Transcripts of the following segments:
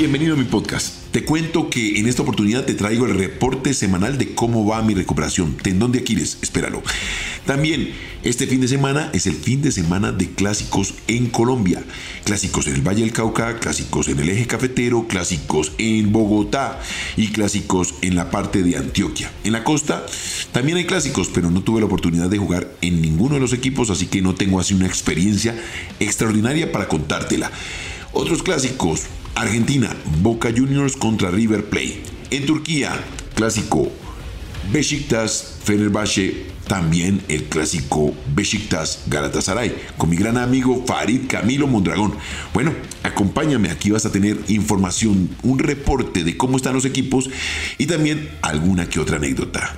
Bienvenido a mi podcast. Te cuento que en esta oportunidad te traigo el reporte semanal de cómo va mi recuperación. Tendón de Aquiles, espéralo. También este fin de semana es el fin de semana de clásicos en Colombia. Clásicos en el Valle del Cauca, clásicos en el eje cafetero, clásicos en Bogotá y clásicos en la parte de Antioquia. En la costa también hay clásicos, pero no tuve la oportunidad de jugar en ninguno de los equipos, así que no tengo así una experiencia extraordinaria para contártela. Otros clásicos, Argentina, Boca Juniors contra River Plate. En Turquía, clásico Besiktas, Fenerbahce, también el clásico Besiktas Galatasaray, con mi gran amigo Farid Camilo Mondragón. Bueno, acompáñame, aquí vas a tener información, un reporte de cómo están los equipos y también alguna que otra anécdota.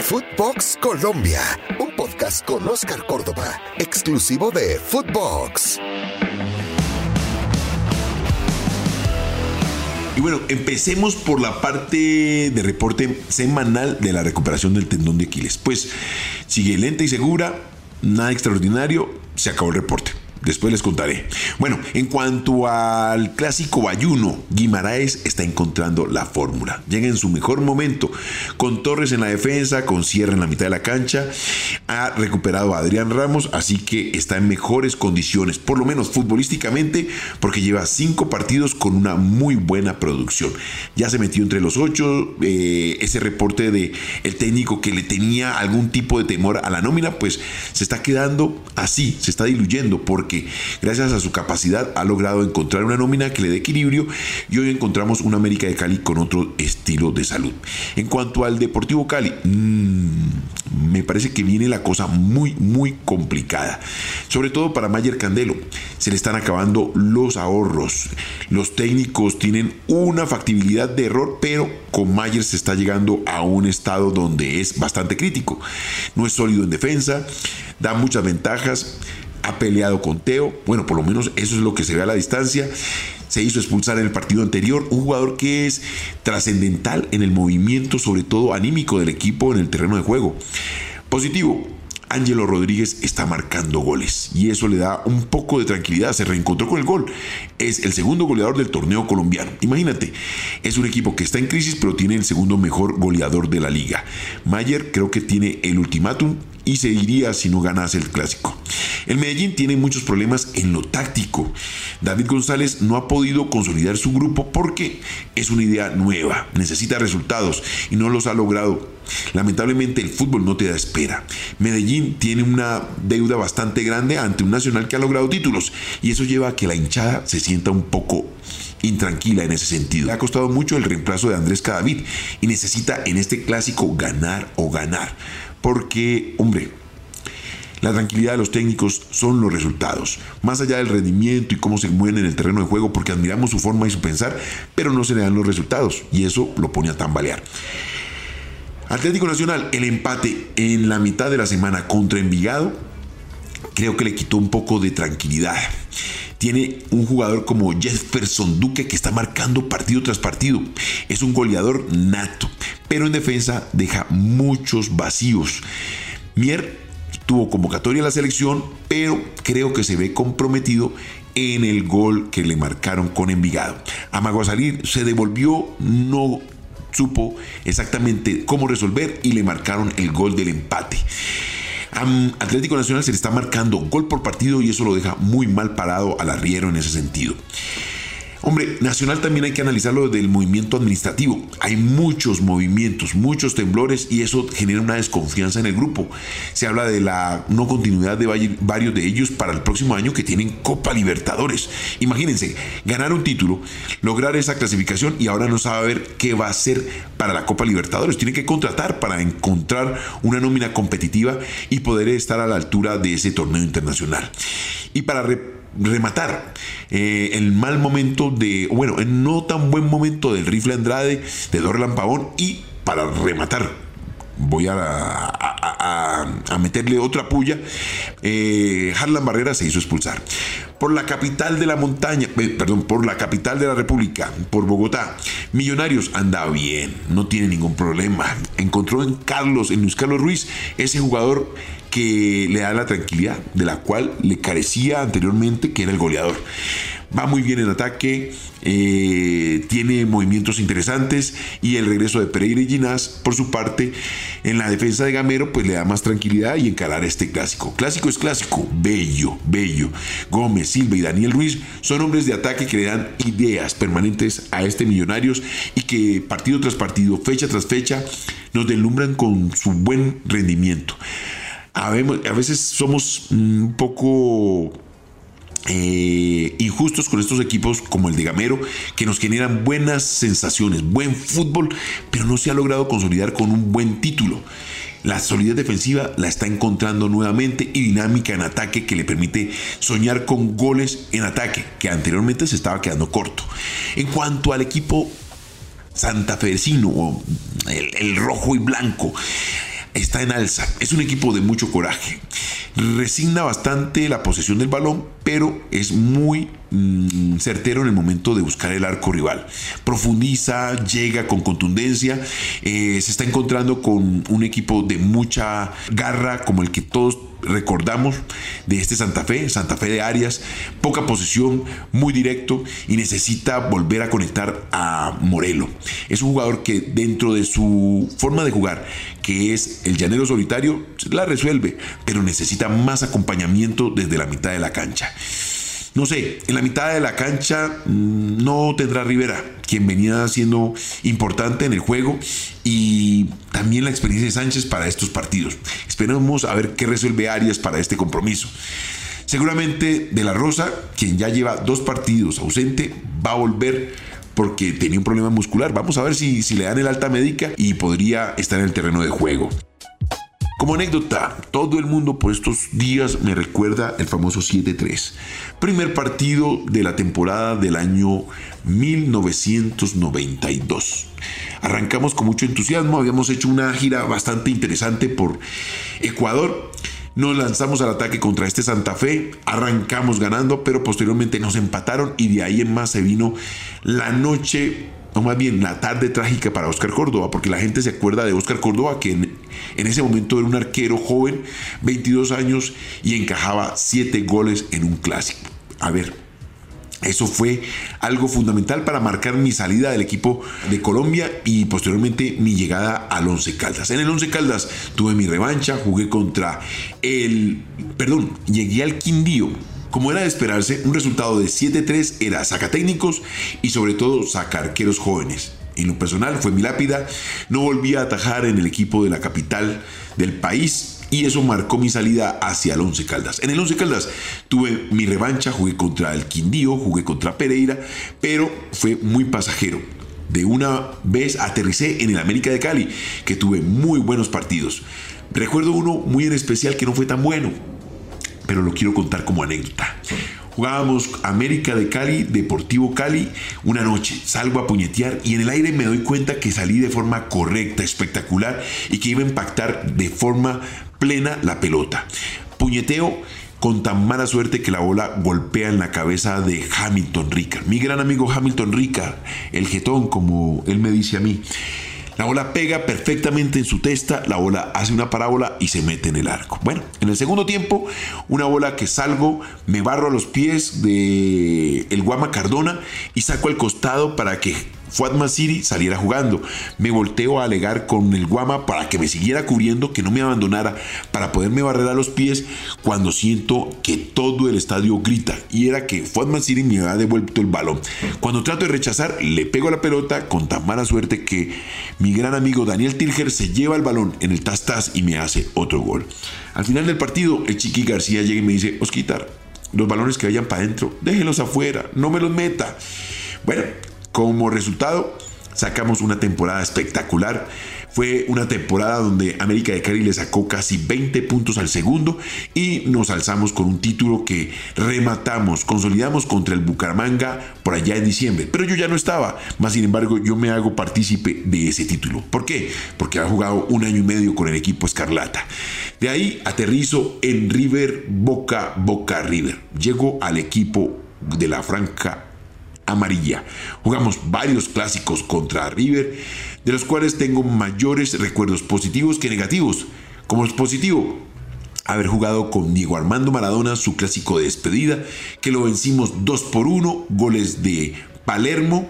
Footbox Colombia, un podcast con Oscar Córdoba, exclusivo de Footbox. Y bueno, empecemos por la parte de reporte semanal de la recuperación del tendón de Aquiles. Pues sigue lenta y segura, nada extraordinario, se acabó el reporte. Después les contaré. Bueno, en cuanto al clásico Bayuno, Guimaraes está encontrando la fórmula. Llega en su mejor momento, con Torres en la defensa, con Sierra en la mitad de la cancha. Ha recuperado a Adrián Ramos, así que está en mejores condiciones, por lo menos futbolísticamente, porque lleva cinco partidos con una muy buena producción. Ya se metió entre los ocho. Eh, ese reporte de el técnico que le tenía algún tipo de temor a la nómina, pues se está quedando así, se está diluyendo, porque gracias a su capacidad ha logrado encontrar una nómina que le dé equilibrio y hoy encontramos una América de Cali con otro estilo de salud. En cuanto al Deportivo Cali, mmm, me parece que viene la cosa muy, muy complicada. Sobre todo para Mayer Candelo. Se le están acabando los ahorros. Los técnicos tienen una factibilidad de error, pero con Mayer se está llegando a un estado donde es bastante crítico. No es sólido en defensa, da muchas ventajas ha peleado con Teo, bueno, por lo menos eso es lo que se ve a la distancia. Se hizo expulsar en el partido anterior, un jugador que es trascendental en el movimiento, sobre todo anímico del equipo en el terreno de juego. Positivo, Ángelo Rodríguez está marcando goles y eso le da un poco de tranquilidad. Se reencontró con el gol. Es el segundo goleador del torneo colombiano. Imagínate, es un equipo que está en crisis, pero tiene el segundo mejor goleador de la liga. Mayer creo que tiene el ultimátum y se iría si no ganase el clásico. El Medellín tiene muchos problemas en lo táctico. David González no ha podido consolidar su grupo porque es una idea nueva, necesita resultados y no los ha logrado. Lamentablemente el fútbol no te da espera. Medellín tiene una deuda bastante grande ante un nacional que ha logrado títulos y eso lleva a que la hinchada se sienta un poco intranquila en ese sentido. Le ha costado mucho el reemplazo de Andrés Cadavid y necesita en este clásico ganar o ganar. Porque, hombre, la tranquilidad de los técnicos son los resultados, más allá del rendimiento y cómo se mueven en el terreno de juego, porque admiramos su forma y su pensar, pero no se le dan los resultados, y eso lo pone a tambalear. Atlético Nacional, el empate en la mitad de la semana contra Envigado, creo que le quitó un poco de tranquilidad. Tiene un jugador como Jefferson Duque que está marcando partido tras partido. Es un goleador nato, pero en defensa deja muchos vacíos. Mier tuvo convocatoria a la selección, pero creo que se ve comprometido en el gol que le marcaron con Envigado. Amago a salir, se devolvió, no supo exactamente cómo resolver y le marcaron el gol del empate. Atlético Nacional se le está marcando gol por partido y eso lo deja muy mal parado al arriero en ese sentido. Hombre, Nacional también hay que analizarlo desde el movimiento administrativo. Hay muchos movimientos, muchos temblores y eso genera una desconfianza en el grupo. Se habla de la no continuidad de varios de ellos para el próximo año que tienen Copa Libertadores. Imagínense, ganar un título, lograr esa clasificación y ahora no sabe ver qué va a hacer para la Copa Libertadores. Tiene que contratar para encontrar una nómina competitiva y poder estar a la altura de ese torneo internacional. Y para rematar eh, el mal momento de, bueno, el no tan buen momento del rifle Andrade, de Dorlan Pavón y para rematar voy a, a, meterle otra puya. Eh, Harlan Barrera se hizo expulsar. Por la capital de la montaña, eh, perdón, por la capital de la República, por Bogotá. Millonarios anda bien, no tiene ningún problema. Encontró en Carlos, en Luis Carlos Ruiz, ese jugador que le da la tranquilidad de la cual le carecía anteriormente, que era el goleador. va muy bien en ataque, eh, tiene movimientos interesantes y el regreso de Pereira y Ginás, por su parte, en la defensa de Gamero, pues le da más tranquilidad y encarar este clásico. Clásico es clásico, bello, bello. Gómez, Silva y Daniel Ruiz son hombres de ataque que le dan ideas permanentes a este Millonarios y que partido tras partido, fecha tras fecha, nos deslumbran con su buen rendimiento. A veces somos un poco eh, injustos con estos equipos como el de Gamero, que nos generan buenas sensaciones, buen fútbol, pero no se ha logrado consolidar con un buen título. La solidez defensiva la está encontrando nuevamente y dinámica en ataque que le permite soñar con goles en ataque, que anteriormente se estaba quedando corto. En cuanto al equipo santafesino, el, el rojo y blanco, está en alza. Es un equipo de mucho coraje. Resigna bastante la posesión del balón, pero es muy mm, certero en el momento de buscar el arco rival. Profundiza, llega con contundencia, eh, se está encontrando con un equipo de mucha garra como el que todos recordamos de este Santa Fe, Santa Fe de Arias, poca posesión, muy directo y necesita volver a conectar a Morelo. Es un jugador que dentro de su forma de jugar, que es el llanero solitario, la resuelve, pero necesita más acompañamiento desde la mitad de la cancha. No sé, en la mitad de la cancha mm, no tendrá Rivera, quien venía siendo importante en el juego, y también la experiencia de Sánchez para estos partidos. Esperemos a ver qué resuelve Arias para este compromiso. Seguramente De La Rosa, quien ya lleva dos partidos ausente, va a volver porque tenía un problema muscular. Vamos a ver si, si le dan el alta médica y podría estar en el terreno de juego. Como anécdota, todo el mundo por estos días me recuerda el famoso 7-3, primer partido de la temporada del año 1992. Arrancamos con mucho entusiasmo, habíamos hecho una gira bastante interesante por Ecuador. Nos lanzamos al ataque contra este Santa Fe, arrancamos ganando, pero posteriormente nos empataron y de ahí en más se vino la noche o más bien la tarde trágica para Oscar Córdoba, porque la gente se acuerda de Oscar Córdoba, que en, ese momento era un arquero joven, 22 años, y encajaba 7 goles en un clásico. A ver, eso fue algo fundamental para marcar mi salida del equipo de Colombia y posteriormente mi llegada al Once Caldas. En el Once Caldas tuve mi revancha, jugué contra el... Perdón, llegué al Quindío como era de esperarse, un resultado de 7-3 era técnicos y sobre todo arqueros jóvenes. En lo personal fue mi lápida, no volví a atajar en el equipo de la capital del país y eso marcó mi salida hacia el Once Caldas. En el Once Caldas tuve mi revancha, jugué contra el Quindío, jugué contra Pereira, pero fue muy pasajero. De una vez aterricé en el América de Cali, que tuve muy buenos partidos. Recuerdo uno muy en especial que no fue tan bueno, pero lo quiero contar como anécdota. Jugábamos América de Cali, Deportivo Cali, una noche. Salgo a puñetear y en el aire me doy cuenta que salí de forma correcta, espectacular y que iba a impactar de forma plena la pelota. Puñeteo con tan mala suerte que la bola golpea en la cabeza de Hamilton Rica. Mi gran amigo Hamilton Rica, el jetón, como él me dice a mí. La bola pega perfectamente en su testa, la bola hace una parábola y se mete en el arco. Bueno, en el segundo tiempo, una bola que salgo, me barro a los pies de el Guama Cardona y saco al costado para que Fuad Masiri saliera jugando. Me volteo a alegar con el Guama para que me siguiera cubriendo, que no me abandonara, para poderme barrer a los pies cuando siento que todo el estadio grita. Y era que Fuad Masiri me ha devuelto el balón. Cuando trato de rechazar, le pego la pelota con tan mala suerte que mi gran amigo Daniel Tirger se lleva el balón en el tastas y me hace otro gol. Al final del partido, el Chiqui García llega y me dice, Osquitar, los balones que vayan para adentro, déjenlos afuera, no me los meta. Bueno, como resultado, sacamos una temporada espectacular. Fue una temporada donde América de Cali le sacó casi 20 puntos al segundo y nos alzamos con un título que rematamos, consolidamos contra el Bucaramanga por allá en diciembre. Pero yo ya no estaba, más sin embargo yo me hago partícipe de ese título. ¿Por qué? Porque había jugado un año y medio con el equipo Escarlata. De ahí aterrizo en River Boca Boca River. Llego al equipo de la Franca amarilla. Jugamos varios clásicos contra River, de los cuales tengo mayores recuerdos positivos que negativos. Como es positivo, haber jugado con Diego Armando Maradona su clásico de despedida, que lo vencimos 2 por 1, goles de Palermo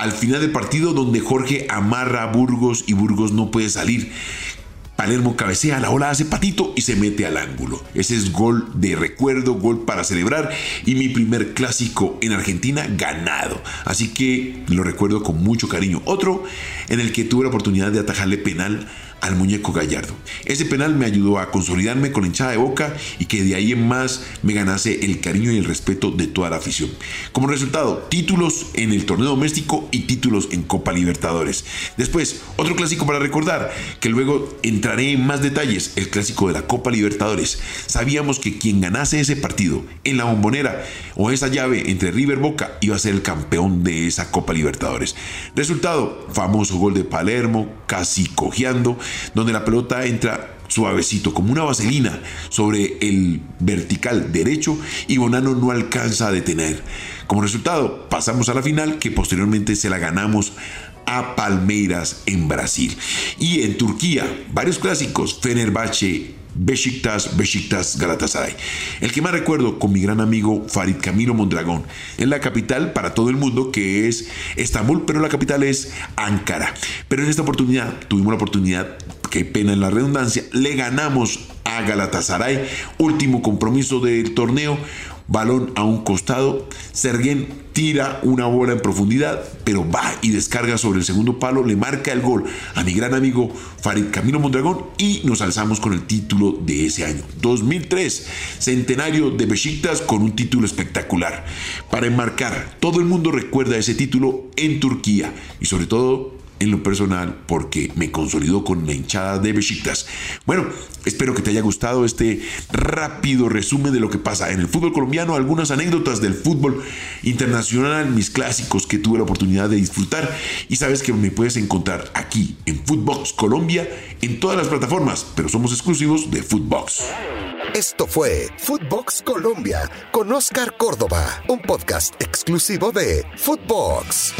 al final del partido donde Jorge amarra a Burgos y Burgos no puede salir. Palermo cabecea, la ola hace patito y se mete al ángulo. Ese es gol de recuerdo, gol para celebrar y mi primer clásico en Argentina ganado. Así que lo recuerdo con mucho cariño. Otro en el que tuve la oportunidad de atajarle penal al muñeco Gallardo. Ese penal me ayudó a consolidarme con la hinchada de boca y que de ahí en más me ganase el cariño y el respeto de toda la afición. Como resultado, títulos en el torneo doméstico y títulos en Copa Libertadores. Después, otro clásico para recordar, que luego entraré en más detalles, el clásico de la Copa Libertadores. Sabíamos que quien ganase ese partido en la bombonera o esa llave entre River Boca iba a ser el campeón de esa Copa Libertadores. Resultado, famoso gol de Palermo, casi cojeando donde la pelota entra suavecito, como una vaselina, sobre el vertical derecho y Bonano no alcanza a detener. Como resultado, pasamos a la final que posteriormente se la ganamos a Palmeiras en Brasil. Y en Turquía, varios clásicos, Fenerbahce, Besiktas, Besiktas, Galatasaray. El que más recuerdo con mi gran amigo Farid Camilo Mondragón. En la capital para todo el mundo que es Estambul, pero la capital es Ankara. Pero en esta oportunidad tuvimos la oportunidad, qué pena en la redundancia, le ganamos a Galatasaray, último compromiso del torneo, balón a un costado, Serguén tira una bola en profundidad, pero va y descarga sobre el segundo palo, le marca el gol a mi gran amigo Farid Camilo Mondragón y nos alzamos con el título de ese año, 2003, centenario de Besiktas con un título espectacular. Para enmarcar, todo el mundo recuerda ese título en Turquía y sobre todo en lo personal porque me consolidó con la hinchada de Besiktas. Bueno, espero que te haya gustado este rápido resumen de lo que pasa en el fútbol colombiano, algunas anécdotas del fútbol internacional, mis clásicos que tuve la oportunidad de disfrutar y sabes que me puedes encontrar aquí en Footbox Colombia en todas las plataformas, pero somos exclusivos de Footbox. Esto fue Footbox Colombia con Oscar Córdoba, un podcast exclusivo de Footbox.